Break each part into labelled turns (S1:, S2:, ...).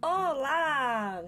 S1: Olá!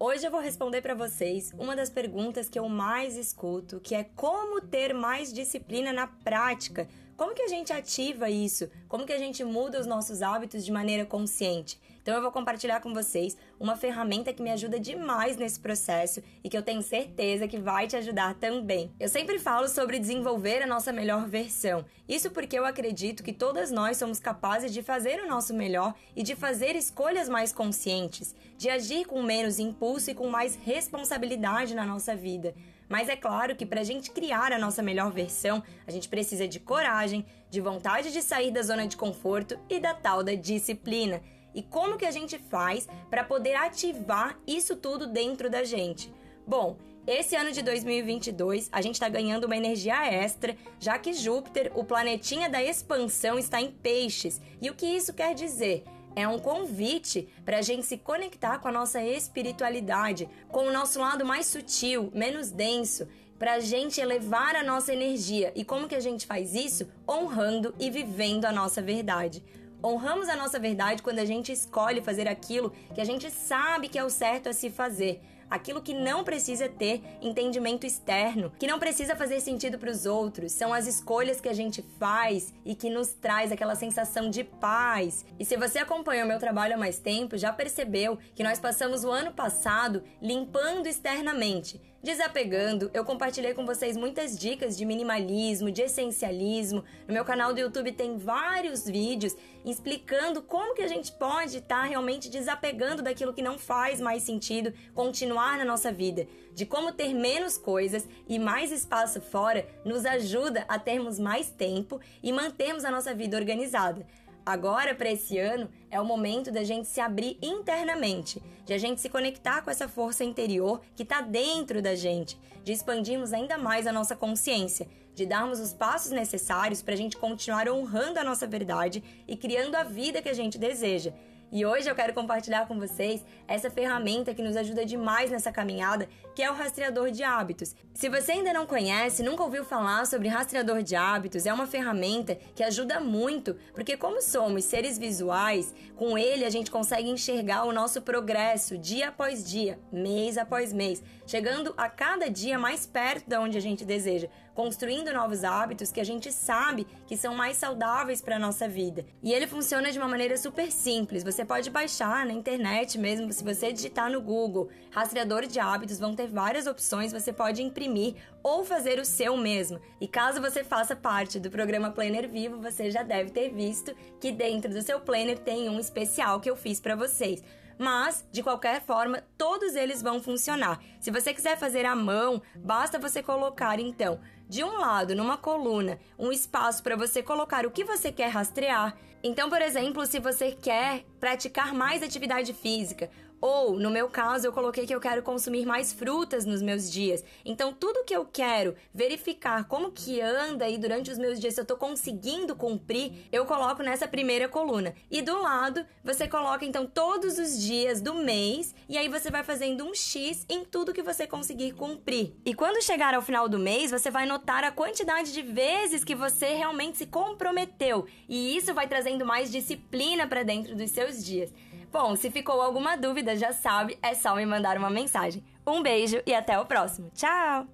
S1: Hoje eu vou responder para vocês uma das perguntas que eu mais escuto, que é como ter mais disciplina na prática. Como que a gente ativa isso? Como que a gente muda os nossos hábitos de maneira consciente? Então eu vou compartilhar com vocês uma ferramenta que me ajuda demais nesse processo e que eu tenho certeza que vai te ajudar também. Eu sempre falo sobre desenvolver a nossa melhor versão. Isso porque eu acredito que todas nós somos capazes de fazer o nosso melhor e de fazer escolhas mais conscientes, de agir com menos impulso e com mais responsabilidade na nossa vida. Mas é claro que para a gente criar a nossa melhor versão, a gente precisa de coragem, de vontade de sair da zona de conforto e da tal da disciplina e como que a gente faz para poder ativar isso tudo dentro da gente. Bom, esse ano de 2022 a gente está ganhando uma energia extra, já que Júpiter, o planetinha da expansão, está em peixes. E o que isso quer dizer? É um convite para a gente se conectar com a nossa espiritualidade, com o nosso lado mais sutil, menos denso, para a gente elevar a nossa energia. E como que a gente faz isso? Honrando e vivendo a nossa verdade. Honramos a nossa verdade quando a gente escolhe fazer aquilo que a gente sabe que é o certo a se fazer aquilo que não precisa ter entendimento externo, que não precisa fazer sentido para os outros, são as escolhas que a gente faz e que nos traz aquela sensação de paz. E se você acompanha o meu trabalho há mais tempo, já percebeu que nós passamos o ano passado limpando externamente, desapegando. Eu compartilhei com vocês muitas dicas de minimalismo, de essencialismo. No meu canal do YouTube tem vários vídeos explicando como que a gente pode estar tá realmente desapegando daquilo que não faz mais sentido, continuar na nossa vida, de como ter menos coisas e mais espaço fora nos ajuda a termos mais tempo e mantermos a nossa vida organizada. Agora, para esse ano, é o momento da gente se abrir internamente, de a gente se conectar com essa força interior que está dentro da gente, de expandirmos ainda mais a nossa consciência, de darmos os passos necessários para a gente continuar honrando a nossa verdade e criando a vida que a gente deseja. E hoje eu quero compartilhar com vocês essa ferramenta que nos ajuda demais nessa caminhada, que é o rastreador de hábitos. Se você ainda não conhece, nunca ouviu falar sobre rastreador de hábitos, é uma ferramenta que ajuda muito, porque como somos seres visuais, com ele a gente consegue enxergar o nosso progresso dia após dia, mês após mês, chegando a cada dia mais perto de onde a gente deseja, construindo novos hábitos que a gente sabe que são mais saudáveis para nossa vida. E ele funciona de uma maneira super simples. Você você pode baixar na internet mesmo, se você digitar no Google rastreador de hábitos, vão ter várias opções, você pode imprimir ou fazer o seu mesmo. E caso você faça parte do programa Planner Vivo, você já deve ter visto que dentro do seu planner tem um especial que eu fiz para vocês mas de qualquer forma, todos eles vão funcionar. Se você quiser fazer à mão, basta você colocar então de um lado, numa coluna, um espaço para você colocar o que você quer rastrear. Então, por exemplo, se você quer praticar mais atividade física, ou, no meu caso, eu coloquei que eu quero consumir mais frutas nos meus dias. Então, tudo que eu quero verificar como que anda aí durante os meus dias, se eu tô conseguindo cumprir, eu coloco nessa primeira coluna. E do lado, você coloca então todos os dias do mês, e aí você vai fazendo um X em tudo que você conseguir cumprir. E quando chegar ao final do mês, você vai notar a quantidade de vezes que você realmente se comprometeu, e isso vai trazendo mais disciplina para dentro dos seus dias. Bom, se ficou alguma dúvida, já sabe, é só me mandar uma mensagem. Um beijo e até o próximo. Tchau!